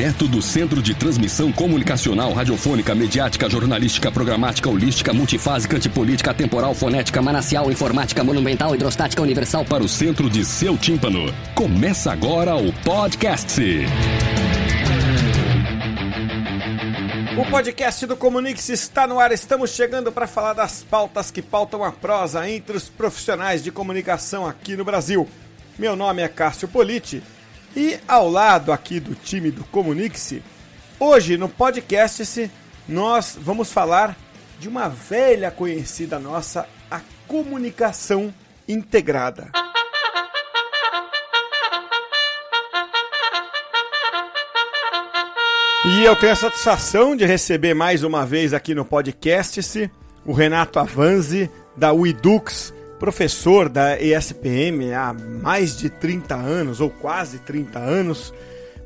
Direto do Centro de Transmissão Comunicacional, Radiofônica, Mediática, Jornalística, Programática, Holística, Multifásica, Antipolítica, Temporal, Fonética, Manacial, Informática, Monumental, Hidrostática, Universal para o centro de seu tímpano. Começa agora o podcast. O podcast do Comunix está no ar. Estamos chegando para falar das pautas que pautam a prosa entre os profissionais de comunicação aqui no Brasil. Meu nome é Cássio Politi e ao lado aqui do time do Comunix, hoje no podcast nós vamos falar de uma velha conhecida nossa, a comunicação integrada. E eu tenho a satisfação de receber mais uma vez aqui no podcast o Renato Avanzi, da Uidux, professor da ESPM há mais de 30 anos, ou quase 30 anos,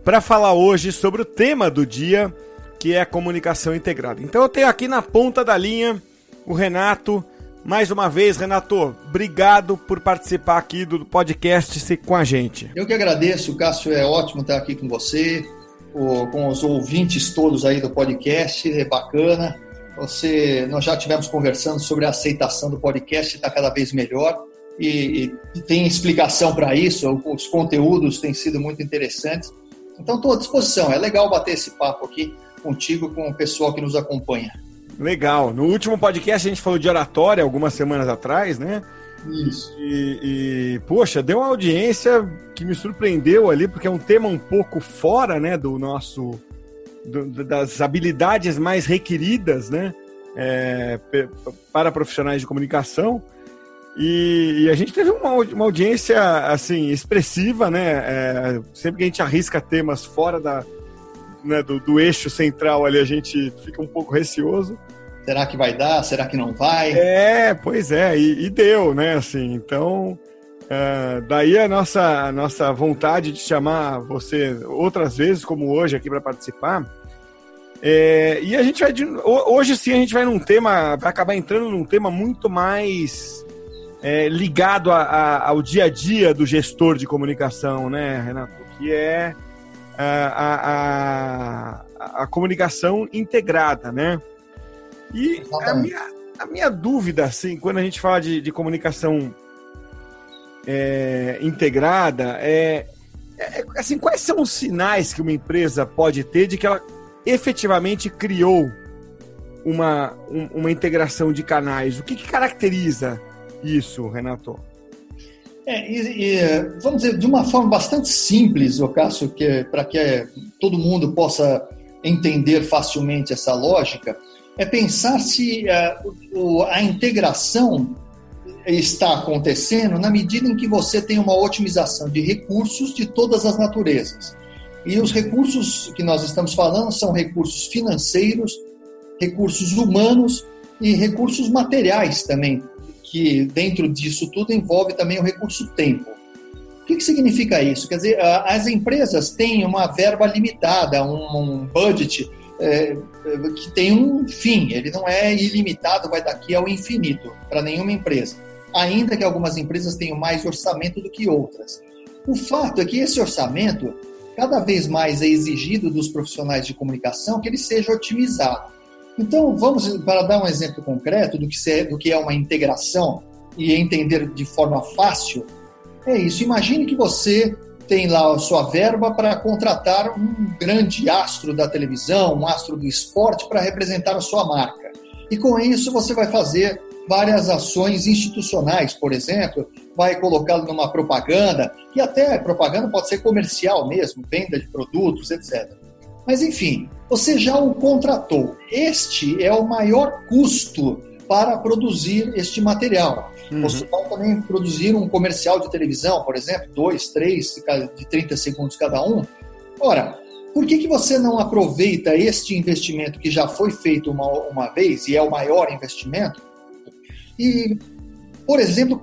para falar hoje sobre o tema do dia, que é a comunicação integrada. Então eu tenho aqui na ponta da linha o Renato. Mais uma vez, Renato, obrigado por participar aqui do podcast com a gente. Eu que agradeço, Cássio, é ótimo estar aqui com você com os ouvintes todos aí do podcast, é bacana. Você, nós já tivemos conversando sobre a aceitação do podcast, está cada vez melhor e, e tem explicação para isso. Os conteúdos têm sido muito interessantes. Então, estou à disposição. É legal bater esse papo aqui contigo, com o pessoal que nos acompanha. Legal. No último podcast a gente falou de oratória algumas semanas atrás, né? Isso. E, e, poxa, deu uma audiência que me surpreendeu ali, porque é um tema um pouco fora, né, do nosso. Do, das habilidades mais requeridas, né, é, para profissionais de comunicação. E, e, a gente teve uma, uma audiência, assim, expressiva, né, é, sempre que a gente arrisca temas fora da, né, do, do eixo central ali, a gente fica um pouco receoso. Será que vai dar? Será que não vai? É, pois é, e, e deu, né? Assim, então, uh, daí a nossa, a nossa vontade de chamar você outras vezes, como hoje, aqui para participar. É, e a gente vai. De, hoje sim a gente vai num tema, vai acabar entrando num tema muito mais é, ligado a, a, ao dia a dia do gestor de comunicação, né, Renato? Que é a, a, a comunicação integrada, né? E a minha, a minha dúvida, assim, quando a gente fala de, de comunicação é, integrada, é, é, assim, quais são os sinais que uma empresa pode ter de que ela efetivamente criou uma, um, uma integração de canais? O que, que caracteriza isso, Renato? É, e, e, vamos dizer, de uma forma bastante simples, Ocasio, que para que todo mundo possa entender facilmente essa lógica, é pensar se uh, a integração está acontecendo na medida em que você tem uma otimização de recursos de todas as naturezas. E os recursos que nós estamos falando são recursos financeiros, recursos humanos e recursos materiais também, que dentro disso tudo envolve também o recurso tempo. O que, que significa isso? Quer dizer, as empresas têm uma verba limitada, um budget é, que tem um fim, ele não é ilimitado, vai daqui ao infinito para nenhuma empresa. Ainda que algumas empresas tenham mais orçamento do que outras. O fato é que esse orçamento cada vez mais é exigido dos profissionais de comunicação que ele seja otimizado. Então, vamos para dar um exemplo concreto do que, é, do que é uma integração e entender de forma fácil. É isso. Imagine que você tem lá a sua verba para contratar um grande astro da televisão, um astro do esporte para representar a sua marca. E com isso você vai fazer várias ações institucionais, por exemplo, vai colocá-lo numa propaganda, e até propaganda pode ser comercial mesmo, venda de produtos, etc. Mas enfim, você já o contratou. Este é o maior custo para produzir este material. Uhum. Você pode também produzir um comercial de televisão, por exemplo, dois, três, de 30 segundos cada um. Ora, por que, que você não aproveita este investimento que já foi feito uma, uma vez e é o maior investimento e, por exemplo,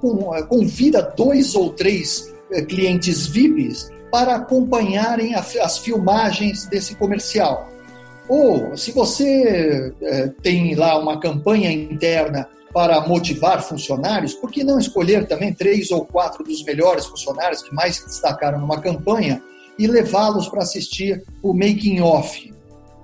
convida dois ou três eh, clientes VIPs para acompanharem as filmagens desse comercial. Ou, se você é, tem lá uma campanha interna para motivar funcionários, por que não escolher também três ou quatro dos melhores funcionários que mais se destacaram numa campanha e levá-los para assistir o making off?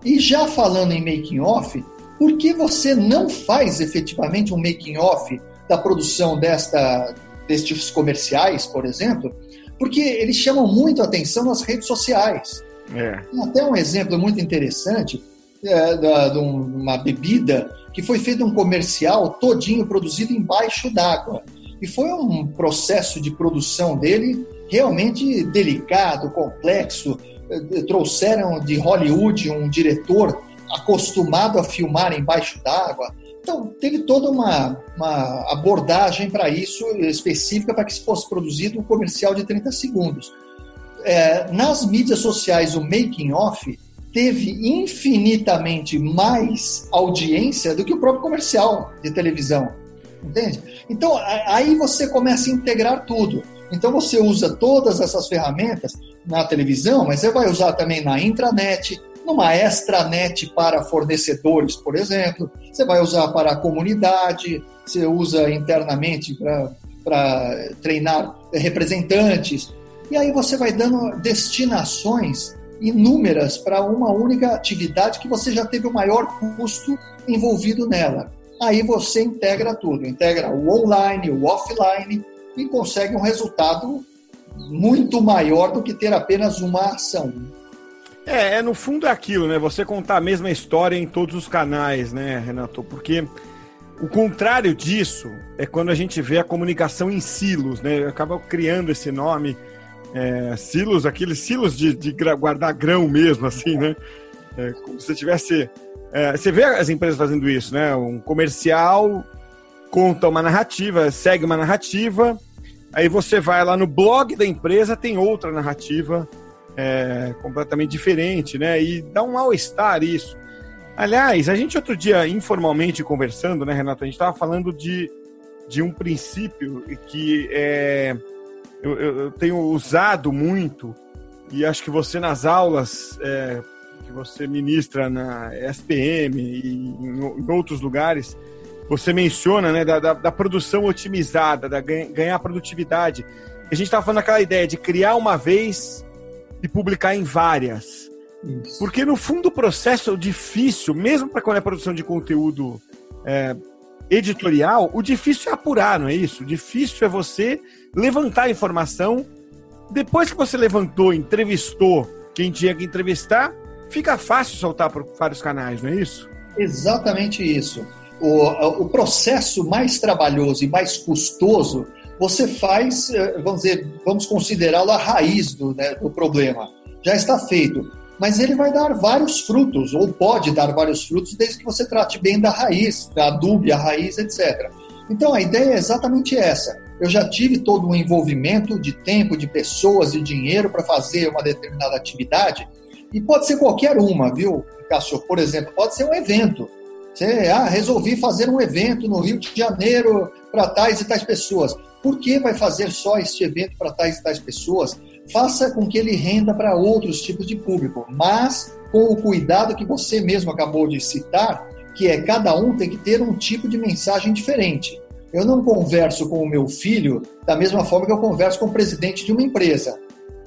E já falando em making off, por que você não faz efetivamente um making off da produção desta, destes comerciais, por exemplo? Porque eles chamam muito a atenção nas redes sociais. É. Até um exemplo muito interessante é, da, de uma bebida que foi feito um comercial todinho produzido embaixo d'água. E foi um processo de produção dele realmente delicado, complexo. É, trouxeram de Hollywood um diretor acostumado a filmar embaixo d'água. Então, teve toda uma, uma abordagem para isso, específica, para que fosse produzido um comercial de 30 segundos é, nas mídias sociais o making off teve infinitamente mais audiência do que o próprio comercial de televisão. Entende? Então, aí você começa a integrar tudo. Então, você usa todas essas ferramentas na televisão, mas você vai usar também na intranet, numa extranet para fornecedores, por exemplo. Você vai usar para a comunidade, você usa internamente para treinar representantes. E aí você vai dando destinações inúmeras para uma única atividade que você já teve o maior custo envolvido nela. Aí você integra tudo, integra o online, o offline e consegue um resultado muito maior do que ter apenas uma ação. É, é, no fundo é aquilo, né? Você contar a mesma história em todos os canais, né, Renato? Porque o contrário disso é quando a gente vê a comunicação em silos, né? Acaba criando esse nome é, silos, aqueles silos de, de, guardar grão mesmo, assim, né? É, como se tivesse. É, você vê as empresas fazendo isso, né? Um comercial conta uma narrativa, segue uma narrativa, aí você vai lá no blog da empresa, tem outra narrativa é, completamente diferente, né? E dá um mal-estar isso. Aliás, a gente outro dia, informalmente conversando, né, Renato? A gente estava falando de, de um princípio que é eu, eu, tenho usado muito, e acho que você nas aulas é, que você ministra na SPM e em, em outros lugares, você menciona né, da, da, da produção otimizada, da ganha, ganhar produtividade. A gente estava falando aquela ideia de criar uma vez e publicar em várias. Isso. Porque no fundo o processo é difícil, mesmo para quando é produção de conteúdo é, editorial, o difícil é apurar, não é isso? O difícil é você levantar a informação. Depois que você levantou, entrevistou quem tinha que entrevistar, fica fácil soltar por vários canais, não é isso? Exatamente isso. O, o processo mais trabalhoso e mais custoso você faz, eh, vamos dizer, vamos considerá-lo a raiz do, né, do problema. Já está feito mas ele vai dar vários frutos, ou pode dar vários frutos, desde que você trate bem da raiz, da adube a raiz, etc. Então a ideia é exatamente essa. Eu já tive todo um envolvimento de tempo, de pessoas, de dinheiro para fazer uma determinada atividade, e pode ser qualquer uma, viu, Cássio? Por exemplo, pode ser um evento. Você, ah, resolvi fazer um evento no Rio de Janeiro para tais e tais pessoas. Por que vai fazer só este evento para tais e tais pessoas? faça com que ele renda para outros tipos de público, mas com o cuidado que você mesmo acabou de citar, que é cada um tem que ter um tipo de mensagem diferente. Eu não converso com o meu filho da mesma forma que eu converso com o presidente de uma empresa.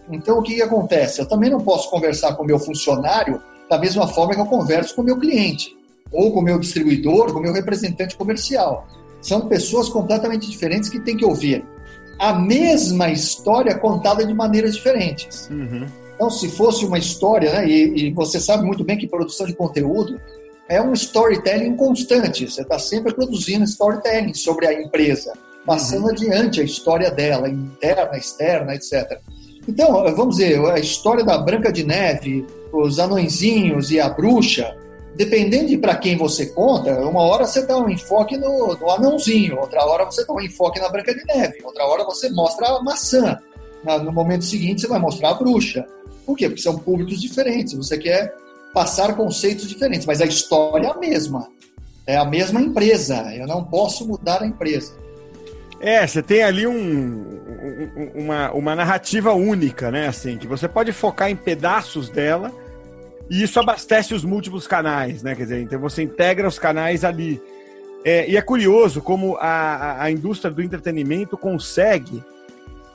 Então, o que, que acontece? Eu também não posso conversar com o meu funcionário da mesma forma que eu converso com o meu cliente, ou com o meu distribuidor, com o meu representante comercial. São pessoas completamente diferentes que têm que ouvir a mesma história contada de maneiras diferentes. Uhum. Então, se fosse uma história, né, e, e, você sabe muito bem que produção de conteúdo é um storytelling constante, você está sempre produzindo storytelling sobre a empresa, passando uhum. adiante a história dela, interna, externa, etc. Então, vamos dizer, a história da Branca de Neve, os anõezinhos e a bruxa, dependendo de para quem você conta, uma hora você dá um enfoque no, no, anãozinho, outra hora você dá um enfoque na Branca de Neve, outra hora você mostra a maçã. No momento seguinte, você vai mostrar a bruxa. Por quê? Porque são públicos diferentes. Você quer passar conceitos diferentes, mas a história é a mesma. É a mesma empresa. Eu não posso mudar a empresa. É, você tem ali um, um, uma, uma narrativa única, né? Assim, que você pode focar em pedaços dela e isso abastece os múltiplos canais, né? Quer dizer, então você integra os canais ali. É, e é curioso como a, a indústria do entretenimento consegue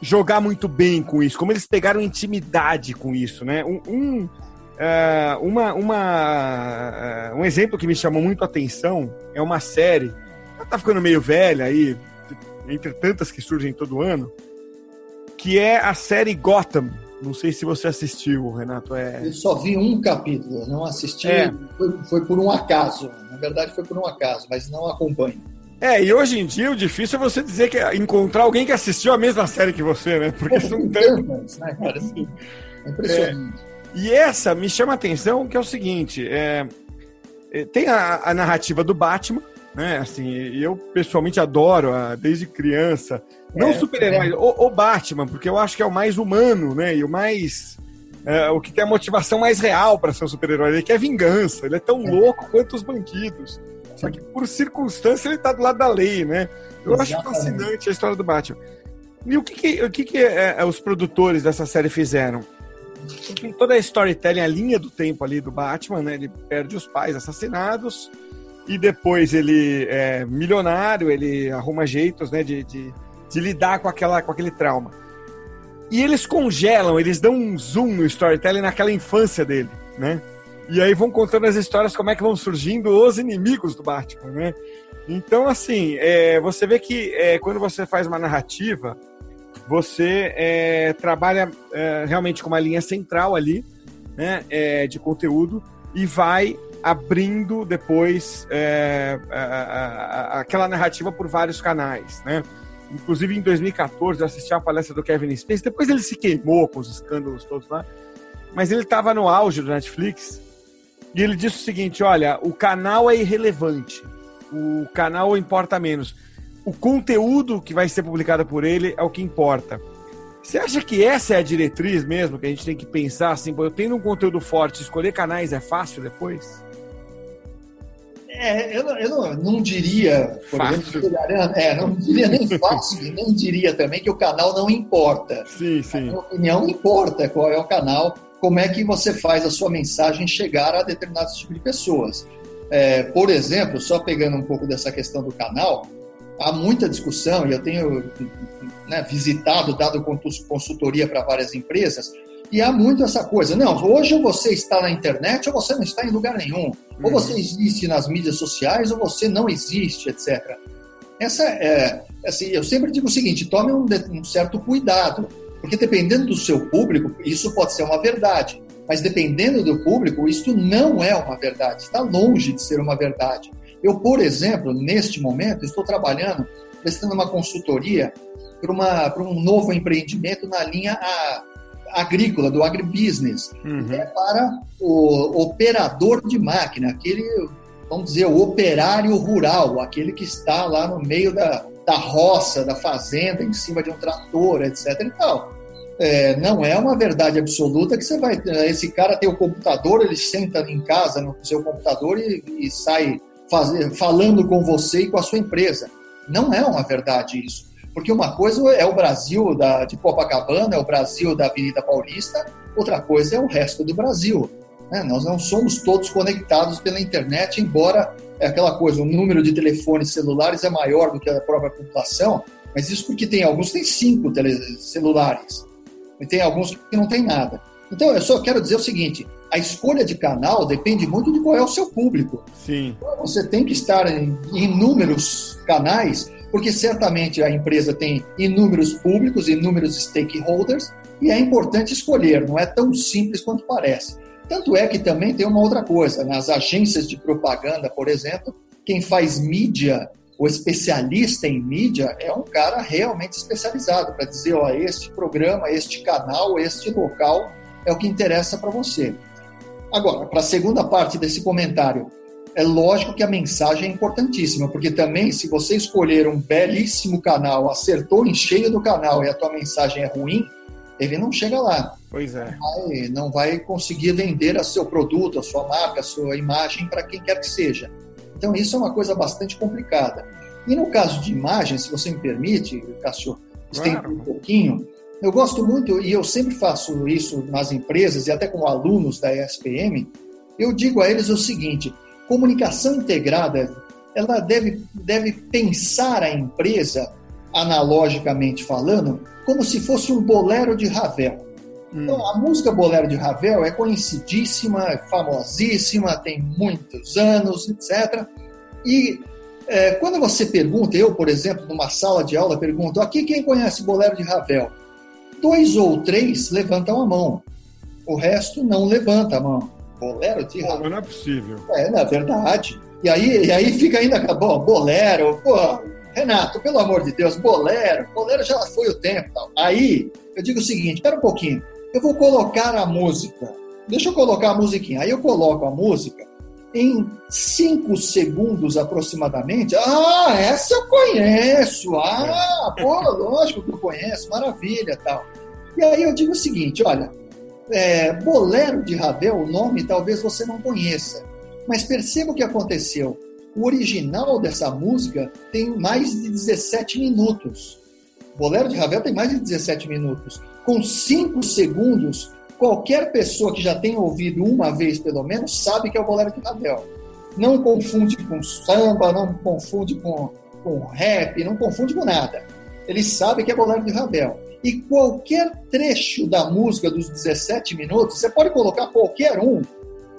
jogar muito bem com isso, como eles pegaram intimidade com isso, né? Um, um, uh, uma, uma, uh, um exemplo que me chamou muito a atenção é uma série, ela tá ficando meio velha aí, entre tantas que surgem todo ano, que é a série Gotham. Não sei se você assistiu, Renato. É... Eu só vi um capítulo, não assisti. É. Foi, foi, por um acaso. Na verdade, foi por um acaso, mas não acompanho. É, e hoje em dia o difícil é você dizer que encontrar alguém que assistiu a mesma série que você, né? Porque são tantas, né, cara? Assim, é impressionante. É, e essa me chama a atenção que é o seguinte: é, é tem a, a narrativa do Batman, né? Assim, eu pessoalmente adoro, a, desde criança. Não é, super-herói, é. o, o, Batman, porque eu acho que é o mais humano, né? E o mais. É, o que tem a motivação mais real para ser um super-herói. Ele quer vingança, ele é tão é. louco quanto os bandidos. Só que por circunstância ele tá do lado da lei, né? Eu Exatamente. acho fascinante a história do Batman. E o que, que o que, que é, os produtores dessa série fizeram? Toda a storytelling, a linha do tempo ali do Batman, né? Ele perde os pais assassinados, e depois ele é milionário, ele arruma jeitos né, de, de, de, lidar com, aquela, com aquele trauma. E eles congelam, eles dão um zoom no storytelling naquela infância dele, né? E aí vão contando as histórias, como é que vão surgindo os inimigos do Batman, né? Então, assim, é, você vê que é, quando você faz uma narrativa, você é, trabalha é, realmente com uma linha central ali, né, é, de conteúdo, e vai abrindo depois é, a, a, a, aquela narrativa por vários canais, né? Inclusive em 2014 eu assisti a palestra do Kevin Spacey, depois ele se queimou com os escândalos todos lá, mas ele estava no auge do Netflix e ele disse o seguinte: olha, o canal é irrelevante, o canal importa menos, o conteúdo que vai ser publicado por ele é o que importa. Você acha que essa é a diretriz mesmo que a gente tem que pensar assim, eu tenho um conteúdo forte, escolher canais é fácil depois? É, eu, eu não, não, diria, por fácil. exemplo, é, não diria nem fácil, nem diria também que o canal não importa. Sim, sim. A minha opinião importa qual é o canal, como é que você faz a sua mensagem chegar a determinados tipos de pessoas. É, por exemplo, só pegando um pouco dessa questão do canal, há muita discussão, e eu tenho né, visitado, dado consultoria para várias empresas, e há muito essa coisa. Não, hoje você está na internet ou você não está em lugar nenhum. Uhum. Ou você existe nas mídias sociais ou você não existe, etc. Essa é, assim, eu sempre digo o seguinte: tome um, um certo cuidado, porque dependendo do seu público, isso pode ser uma verdade. Mas dependendo do público, isso não é uma verdade, está longe de ser uma verdade. Eu, por exemplo, neste momento, estou trabalhando, prestando uma consultoria para um novo empreendimento na linha a, agrícola, do agribusiness. Uhum. É para o operador de máquina, aquele, vamos dizer, o operário rural, aquele que está lá no meio da, da roça, da fazenda, em cima de um trator, etc. E tal. É, não é uma verdade absoluta que você vai. Esse cara tem o computador, ele senta em casa no seu computador e, e sai fazer, falando com você e com a sua empresa. Não é uma verdade isso. Porque uma coisa é o Brasil da, de Copacabana, é o Brasil da Avenida Paulista, outra coisa é o resto do Brasil. Né? Nós não somos todos conectados pela internet, embora é aquela coisa, o número de telefones celulares é maior do que a própria população, mas isso porque tem alguns que têm cinco celulares, e tem alguns que não têm nada. Então, eu só quero dizer o seguinte: a escolha de canal depende muito de qual é o seu público. Sim. Você tem que estar em inúmeros canais porque certamente a empresa tem inúmeros públicos, inúmeros stakeholders, e é importante escolher, não é tão simples quanto parece. Tanto é que também tem uma outra coisa, nas agências de propaganda, por exemplo, quem faz mídia, o especialista em mídia, é um cara realmente especializado para dizer, ó, este programa, este canal, este local é o que interessa para você. Agora, para a segunda parte desse comentário, é lógico que a mensagem é importantíssima, porque também se você escolher um belíssimo canal, acertou em cheio do canal e a tua mensagem é ruim, ele não chega lá. Pois é. Não vai, não vai conseguir vender a seu produto, a sua marca, a sua imagem para quem quer que seja. Então isso é uma coisa bastante complicada. E no caso de imagem, se você me permite, Cássio, estender claro. um pouquinho, eu gosto muito, e eu sempre faço isso nas empresas e até com alunos da ESPM, eu digo a eles o seguinte: comunicação integrada, ela deve, deve pensar a empresa, analogicamente falando, como se fosse um bolero de Ravel. Hum. Então, a música Bolero de Ravel é conhecidíssima, é famosíssima, tem muitos anos, etc. E é, quando você pergunta, eu, por exemplo, numa sala de aula, pergunto: aqui quem conhece Bolero de Ravel? Dois ou três levantam a mão, o resto não levanta a mão. Bolero de Ravel. não é possível. É, na verdade. E aí, e aí fica ainda, bom, bolero, pô, Renato, pelo amor de Deus, bolero, bolero já foi o tempo. Tal. Aí eu digo o seguinte: espera um pouquinho, eu vou colocar a música. Deixa eu colocar a musiquinha. Aí eu coloco a música. Em cinco segundos aproximadamente. Ah, essa eu conheço. Ah, pô, lógico que eu conheço. Maravilha, tal. E aí eu digo o seguinte: olha, é, Bolero de Ravel, o nome talvez você não conheça, mas perceba o que aconteceu. O original dessa música tem mais de 17 minutos. Bolero de Ravel tem mais de 17 minutos. Com 5 segundos, qualquer pessoa que já tenha ouvido uma vez pelo menos sabe que é o Bolero de Ravel. Não confunde com samba, não confunde com, com rap, não confunde com nada. Ele sabe que é Bolero de Ravel. E qualquer trecho da música dos 17 minutos, você pode colocar qualquer um,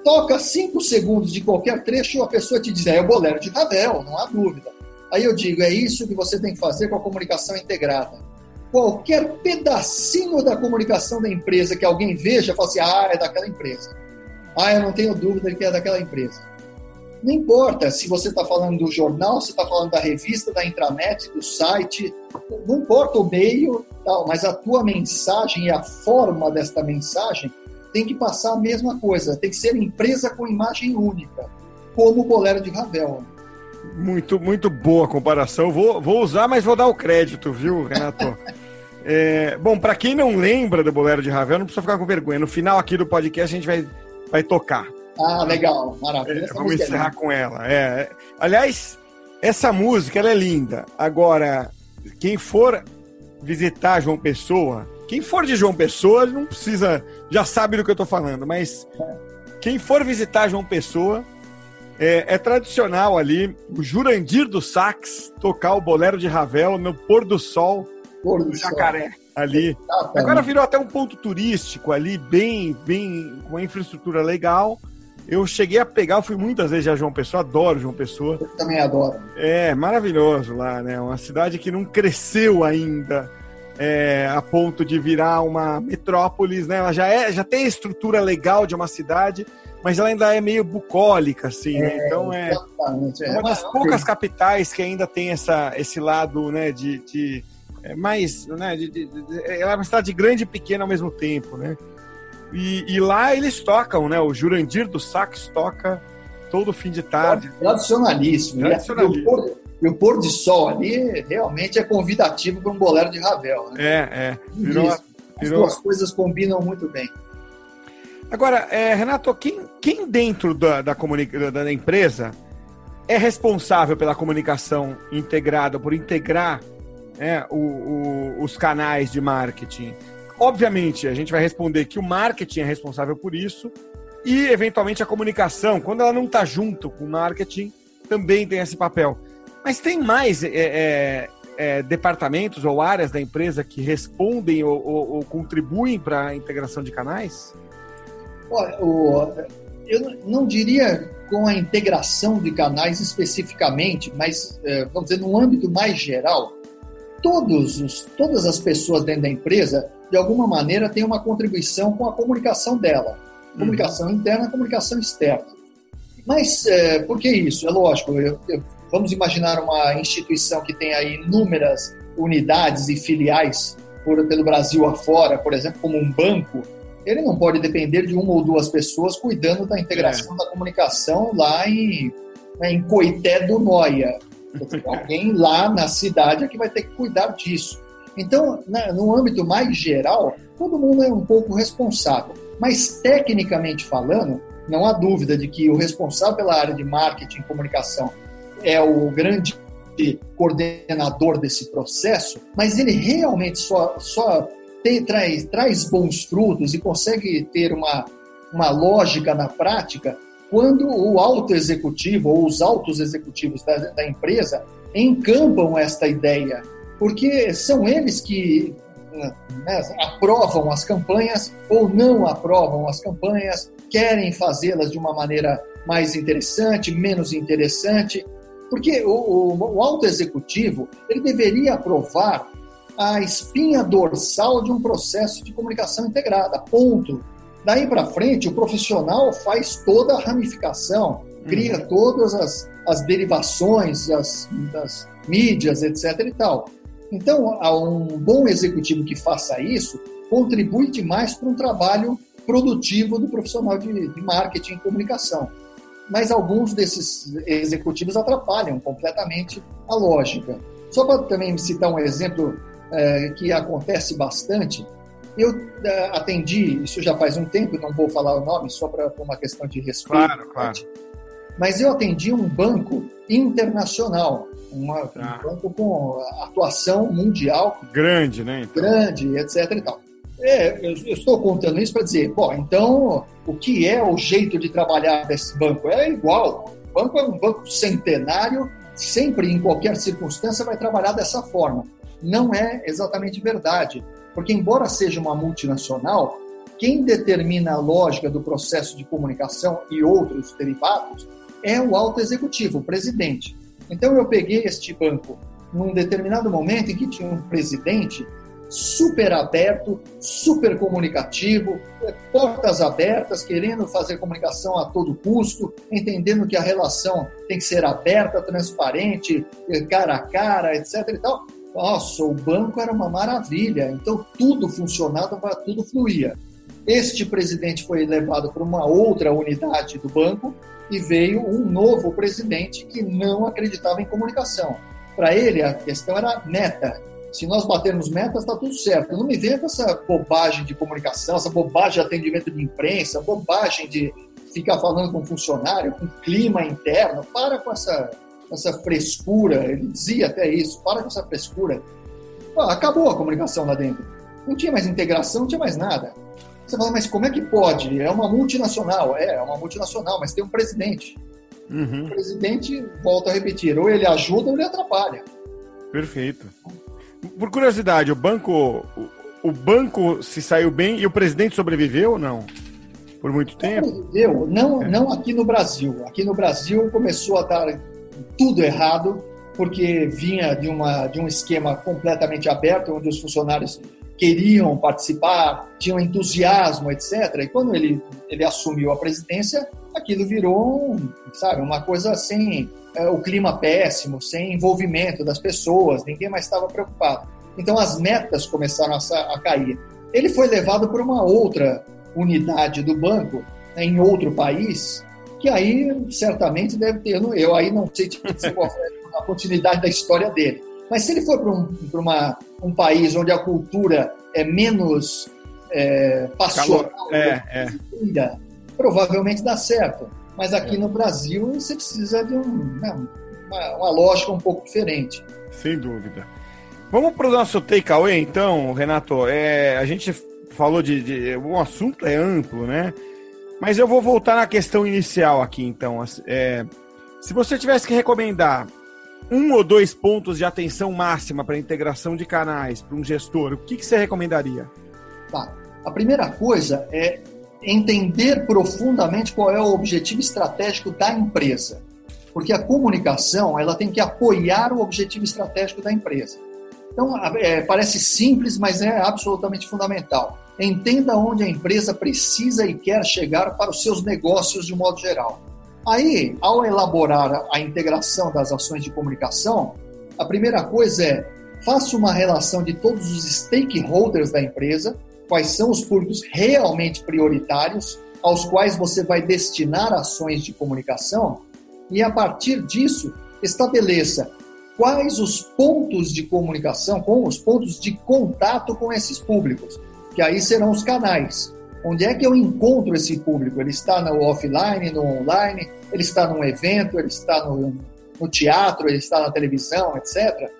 toca 5 segundos de qualquer trecho, a pessoa te diz, é o bolero de Ravel, não há dúvida. Aí eu digo, é isso que você tem que fazer com a comunicação integrada. Qualquer pedacinho da comunicação da empresa que alguém veja, fala assim, ah, é daquela empresa. Ah, eu não tenho dúvida que é daquela empresa. Não importa se você está falando do jornal, se está falando da revista, da intranet, do site, não importa o meio, tal, mas a tua mensagem e a forma desta mensagem tem que passar a mesma coisa, tem que ser empresa com imagem única, como o Bolero de Ravel. Muito, muito boa comparação. Vou, vou usar, mas vou dar o crédito, viu, Renato? é, bom, para quem não lembra do Bolero de Ravel, não precisa ficar com vergonha. No final aqui do podcast a gente vai, vai tocar. Ah, legal, maravilha. É, vamos é encerrar é com ela. É. Aliás, essa música ela é linda. Agora, quem for visitar João Pessoa, quem for de João Pessoa não precisa, já sabe do que eu estou falando, mas quem for visitar João Pessoa, é, é, tradicional ali o Jurandir do Sax tocar o bolero de Ravel no pôr do sol pôr do, do Jacaré. Sol. Ali. Exatamente. Agora virou até um ponto turístico ali, bem, bem, com uma infraestrutura legal. Eu cheguei a pegar, eu fui muitas vezes a João Pessoa, adoro João Pessoa. Eu também adoro. É, maravilhoso lá, né? Uma cidade que não cresceu ainda é, a ponto de virar uma metrópolis, né? Ela já, é, já tem a estrutura legal de uma cidade, mas ela ainda é meio bucólica, assim, né? é? Então é, é uma das poucas capitais que ainda tem essa, esse lado, né, de, de é mais, né, de, de, de, ela é uma cidade grande e pequena ao mesmo tempo, né? E, e, lá eles tocam, né? O Jurandir do Sax toca todo fim de tarde. Tradicionalíssimo. Né? Tradicionalíssimo. E, o pôr, e o pôr de sol ali realmente é convidativo para um bolero de Ravel. Né? É, é. Virou, As duas coisas combinam muito bem. Agora, é, Renato, quem, quem dentro da, da, da empresa é responsável pela comunicação integrada, por integrar é, o, o, os canais de marketing? Obviamente, a gente vai responder que o marketing é responsável por isso e, eventualmente, a comunicação, quando ela não está junto com o marketing, também tem esse papel. Mas tem mais é, é, é, departamentos ou áreas da empresa que respondem ou, ou, ou contribuem para a integração de canais? Olha, eu não diria com a integração de canais especificamente, mas, é, vamos dizer, no âmbito mais geral, todos os, todas as pessoas dentro da empresa de alguma maneira, tem uma contribuição com a comunicação dela. Comunicação uhum. interna, comunicação externa. Mas é, por que isso? É lógico, eu, eu, vamos imaginar uma instituição que tem aí inúmeras unidades e filiais por, pelo Brasil afora, por exemplo, como um banco, ele não pode depender de uma ou duas pessoas cuidando da integração é. da comunicação lá em, né, em Coité do Noia. Alguém lá na cidade é que vai ter que cuidar disso. Então, né, no âmbito mais geral, todo mundo é um pouco responsável. Mas, tecnicamente falando, não há dúvida de que o responsável pela área de marketing e comunicação é o grande de coordenador desse processo, mas ele realmente só, só traz, traz bons frutos e consegue ter uma, uma lógica na prática quando o alto executivo ou os altos executivos da, da empresa encampam esta ideia, porque são eles que né, aprovam as campanhas ou não aprovam as campanhas, querem fazê-las de uma maneira mais interessante, menos interessante, porque o, o, o alto executivo ele deveria aprovar a espinha dorsal de um processo de comunicação integrada, ponto. Daí para frente, o profissional faz toda a ramificação, cria uhum. todas as, as derivações das, das mídias, etc. e tal. Então, um bom executivo que faça isso contribui demais para um trabalho produtivo do profissional de, de marketing e comunicação. Mas alguns desses executivos atrapalham completamente a lógica. Só para também citar um exemplo é, que acontece bastante, eu é, atendi, isso já faz um tempo, não vou falar o nome, só para uma questão de respeito. Claro, claro. Mas eu atendi um banco internacional, uma, ah. um banco com atuação mundial. Grande, né? Então. Grande, etc. E tal. É, eu, eu estou contando isso para dizer, bom, então o que é o jeito de trabalhar desse banco? É igual. O banco é um banco centenário, sempre, em qualquer circunstância, vai trabalhar dessa forma. Não é exatamente verdade, porque, embora seja uma multinacional, quem determina a lógica do processo de comunicação e outros derivados é o alto executivo, o presidente. Então, eu peguei este banco num determinado momento em que tinha um presidente super aberto, super comunicativo, portas abertas, querendo fazer comunicação a todo custo, entendendo que a relação tem que ser aberta, transparente, cara a cara, etc. E tal. Nossa, o banco era uma maravilha, então tudo funcionava, tudo fluía. Este presidente foi levado para uma outra unidade do banco e veio um novo presidente que não acreditava em comunicação. Para ele, a questão era meta. Se nós batermos metas, está tudo certo. Não me venha com essa bobagem de comunicação, essa bobagem de atendimento de imprensa, bobagem de ficar falando com funcionário, com clima interno. Para com essa essa frescura, ele dizia até isso, para com essa frescura. Ah, acabou a comunicação lá dentro. Não tinha mais integração, não tinha mais nada. Você fala, mas como é que pode? É uma multinacional. É, é uma multinacional, mas tem um presidente. Uhum. O presidente, volta a repetir, ou ele ajuda ou ele atrapalha. Perfeito. Por curiosidade, o banco, o, o banco se saiu bem e o presidente sobreviveu ou não? Por muito tempo? Sobreviveu, não, é. não aqui no Brasil. Aqui no Brasil começou a dar tudo errado, porque vinha de, uma, de um esquema completamente aberto, onde os funcionários queriam participar, tinham entusiasmo, etc. E quando ele, ele assumiu a presidência, aquilo virou, sabe, uma coisa sem é, o clima péssimo, sem envolvimento das pessoas, ninguém mais estava preocupado. Então as metas começaram a, a cair. Ele foi levado para uma outra unidade do banco, né, em outro país, que aí certamente deve ter, eu aí não sei a continuidade da história dele. Mas se ele for para um, uma, um país onde a cultura é menos é, passional, é, é. Ainda, provavelmente dá certo. Mas aqui é. no Brasil você precisa de um, né, uma, uma lógica um pouco diferente. Sem dúvida. Vamos para o nosso takeaway, então, Renato. É, a gente falou de, de. O assunto é amplo, né? Mas eu vou voltar na questão inicial aqui, então. É, se você tivesse que recomendar um ou dois pontos de atenção máxima para integração de canais para um gestor, o que, que você recomendaria? Tá. A primeira coisa é entender profundamente qual é o objetivo estratégico da empresa. Porque a comunicação ela tem que apoiar o objetivo estratégico da empresa. Então, é, parece simples, mas é absolutamente fundamental. Entenda onde a empresa precisa e quer chegar para os seus negócios de modo geral. Aí, ao elaborar a integração das ações de comunicação, a primeira coisa é faça uma relação de todos os stakeholders da empresa, quais são os públicos realmente prioritários aos quais você vai destinar ações de comunicação e a partir disso estabeleça quais os pontos de comunicação, com os pontos de contato com esses públicos que aí serão os canais. Onde é que eu encontro esse público? Ele está no offline, no online, ele está num evento, ele está no, no teatro, ele está na televisão, etc.,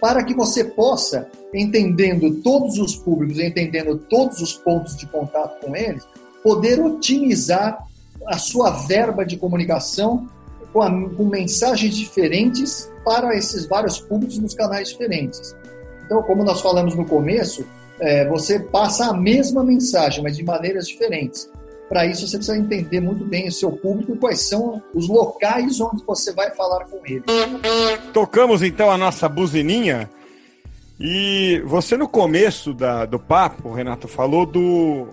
para que você possa, entendendo todos os públicos, entendendo todos os pontos de contato com eles, poder otimizar a sua verba de comunicação com, a, com mensagens diferentes para esses vários públicos nos canais diferentes. Então, como nós falamos no começo, é, você passa a mesma mensagem, mas de maneiras diferentes. Para isso, você precisa entender muito bem o seu público e quais são os locais onde você vai falar com ele. Tocamos então a nossa buzininha. E você, no começo da, do papo, Renato, falou do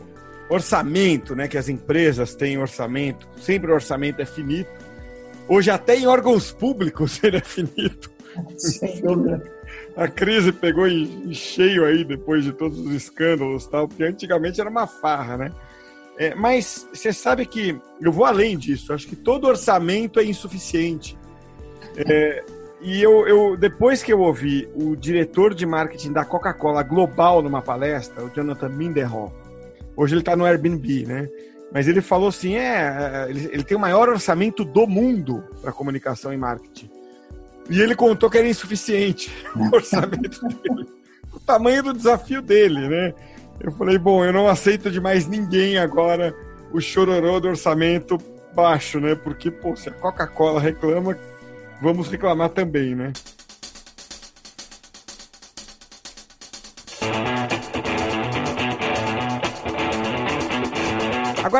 orçamento, né? Que as empresas têm orçamento, sempre o orçamento é finito. Hoje, até em órgãos públicos, ele é finito. Sem dúvida. A crise pegou em cheio aí depois de todos os escândalos tal, porque antigamente era uma farra, né? É, mas você sabe que eu vou além disso. Acho que todo orçamento é insuficiente. É, e eu, eu, depois que eu ouvi o diretor de marketing da Coca-Cola global numa palestra, o Jonathan Minderhall, hoje ele está no Airbnb, né? Mas ele falou assim: é, é, ele, ele tem o maior orçamento do mundo para comunicação e marketing. E ele contou que era insuficiente o orçamento dele. O tamanho do desafio dele, né? Eu falei, bom, eu não aceito de mais ninguém agora o chororô do orçamento baixo, né? Porque, pô, se a Coca-Cola reclama, vamos reclamar também, né?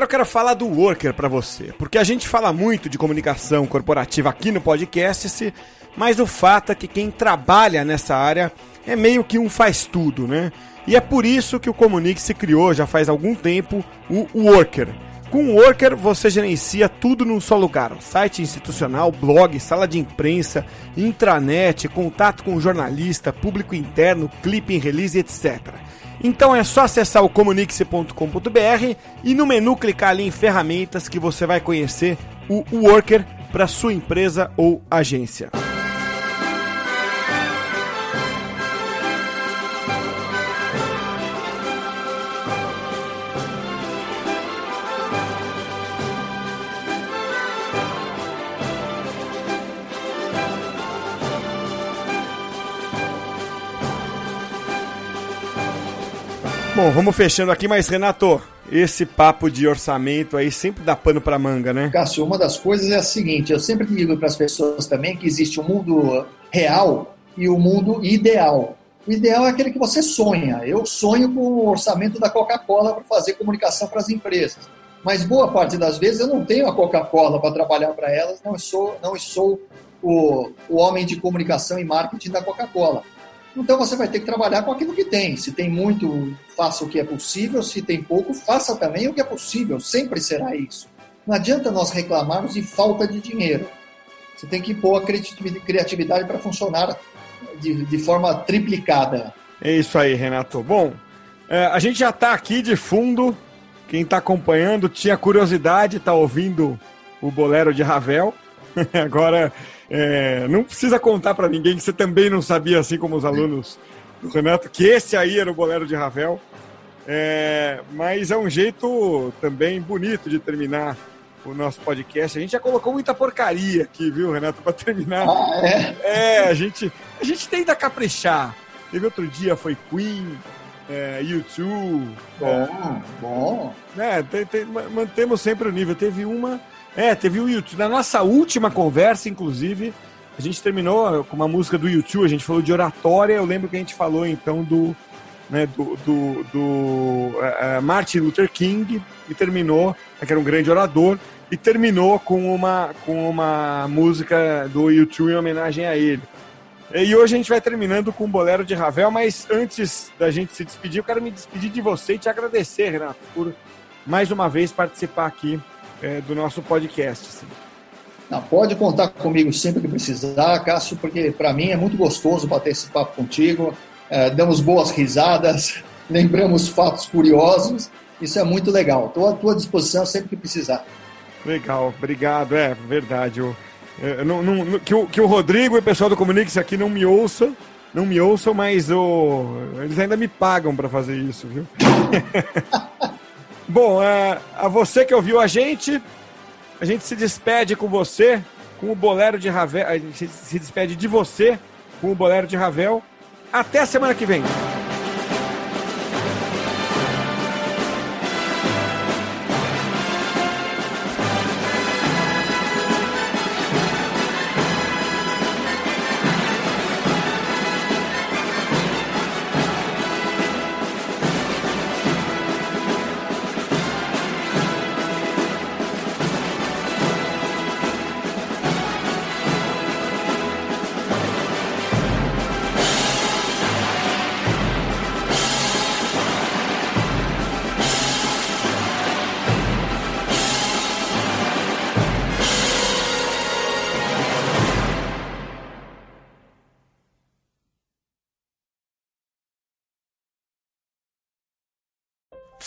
Agora eu quero falar do Worker para você, porque a gente fala muito de comunicação corporativa aqui no podcast, mas o fato é que quem trabalha nessa área é meio que um faz tudo, né? E é por isso que o Comunique se criou já faz algum tempo o Worker. Com o Worker você gerencia tudo num só lugar: site institucional, blog, sala de imprensa, intranet, contato com jornalista, público interno, clipe em release, etc. Então é só acessar o comunique-se.com.br e no menu clicar ali em ferramentas que você vai conhecer o Worker para sua empresa ou agência. Bom, vamos fechando aqui, mas Renato, esse papo de orçamento aí sempre dá pano para manga, né? Cássio, uma das coisas é a seguinte: eu sempre digo para as pessoas também que existe o um mundo real e o um mundo ideal. O ideal é aquele que você sonha. Eu sonho com o orçamento da Coca-Cola para fazer comunicação para as empresas. Mas boa parte das vezes eu não tenho a Coca-Cola para trabalhar para elas, não sou, não sou o, o homem de comunicação e marketing da Coca-Cola. Então você vai ter que trabalhar com aquilo que tem. Se tem muito, faça o que é possível. Se tem pouco, faça também o que é possível. Sempre será isso. Não adianta nós reclamarmos de falta de dinheiro. Você tem que pôr a criatividade para funcionar de, de, forma triplicada. É isso aí, Renato. Bom, é, a gente já está aqui de fundo. Quem está acompanhando tinha curiosidade, está ouvindo o bolero de Ravel. Agora é, não precisa contar para ninguém que você também não sabia, assim como os alunos do Renato, que esse aí era o bolero de Ravel. É, mas é um jeito também bonito de terminar o nosso podcast. A gente já colocou muita porcaria aqui, viu, Renato, para terminar. Ah, é? é, a gente, a gente tenta caprichar. Teve outro dia, foi Queen, é, YouTube. Bom, é, bom. É, tem, tem, mantemos sempre o nível. Teve uma é, teve o YouTube. Na nossa última conversa, inclusive, a gente terminou com uma música do YouTube, a gente falou de oratória, eu lembro que a gente falou então do, né, do, do, do uh, Martin Luther King e terminou, né, que era um grande orador, e terminou com uma, com uma música do YouTube em homenagem a ele. E hoje a gente vai terminando com o Bolero de Ravel, mas antes da gente se despedir, eu quero me despedir de você e te agradecer, Renato, por mais uma vez participar aqui é, do nosso podcast. Assim. Não, pode contar comigo sempre que precisar, Cássio, porque para mim é muito gostoso bater esse papo contigo. É, damos boas risadas, lembramos fatos curiosos. Isso é muito legal. Estou à tua disposição sempre que precisar. Legal, obrigado. É verdade. Eu, eu não, não, que, o, que o Rodrigo e o pessoal do Comunix aqui não me ouçam, não me ouçam, mas oh, eles ainda me pagam para fazer isso, viu? Bom, é, a você que ouviu a gente, a gente se despede com você com o Bolero de Ravel. A gente se despede de você com o Bolero de Ravel. Até a semana que vem.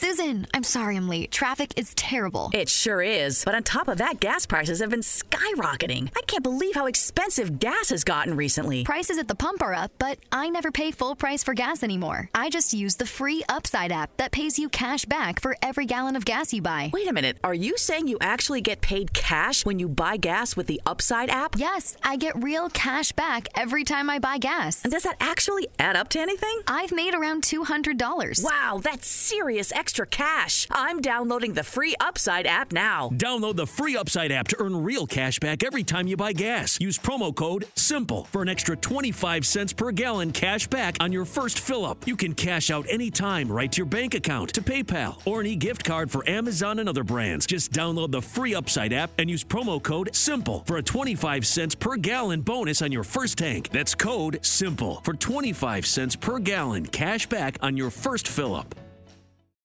Susan, I'm sorry I'm late. Traffic is terrible. It sure is. But on top of that, gas prices have been skyrocketing. I can't believe how expensive gas has gotten recently. Prices at the pump are up, but I never pay full price for gas anymore. I just use the free Upside app that pays you cash back for every gallon of gas you buy. Wait a minute. Are you saying you actually get paid cash when you buy gas with the Upside app? Yes, I get real cash back every time I buy gas. And does that actually add up to anything? I've made around $200. Wow, that's serious extra cash. I'm downloading the free Upside app now. Download the free Upside app to earn real cash back every time you buy gas. Use promo code SIMPLE for an extra 25 cents per gallon cash back on your first fill up. You can cash out anytime right to your bank account, to PayPal, or an e gift card for Amazon and other brands. Just download the free Upside app and use promo code SIMPLE for a 25 cents per gallon bonus on your first tank. That's code SIMPLE for 25 cents per gallon cash back on your first fill up.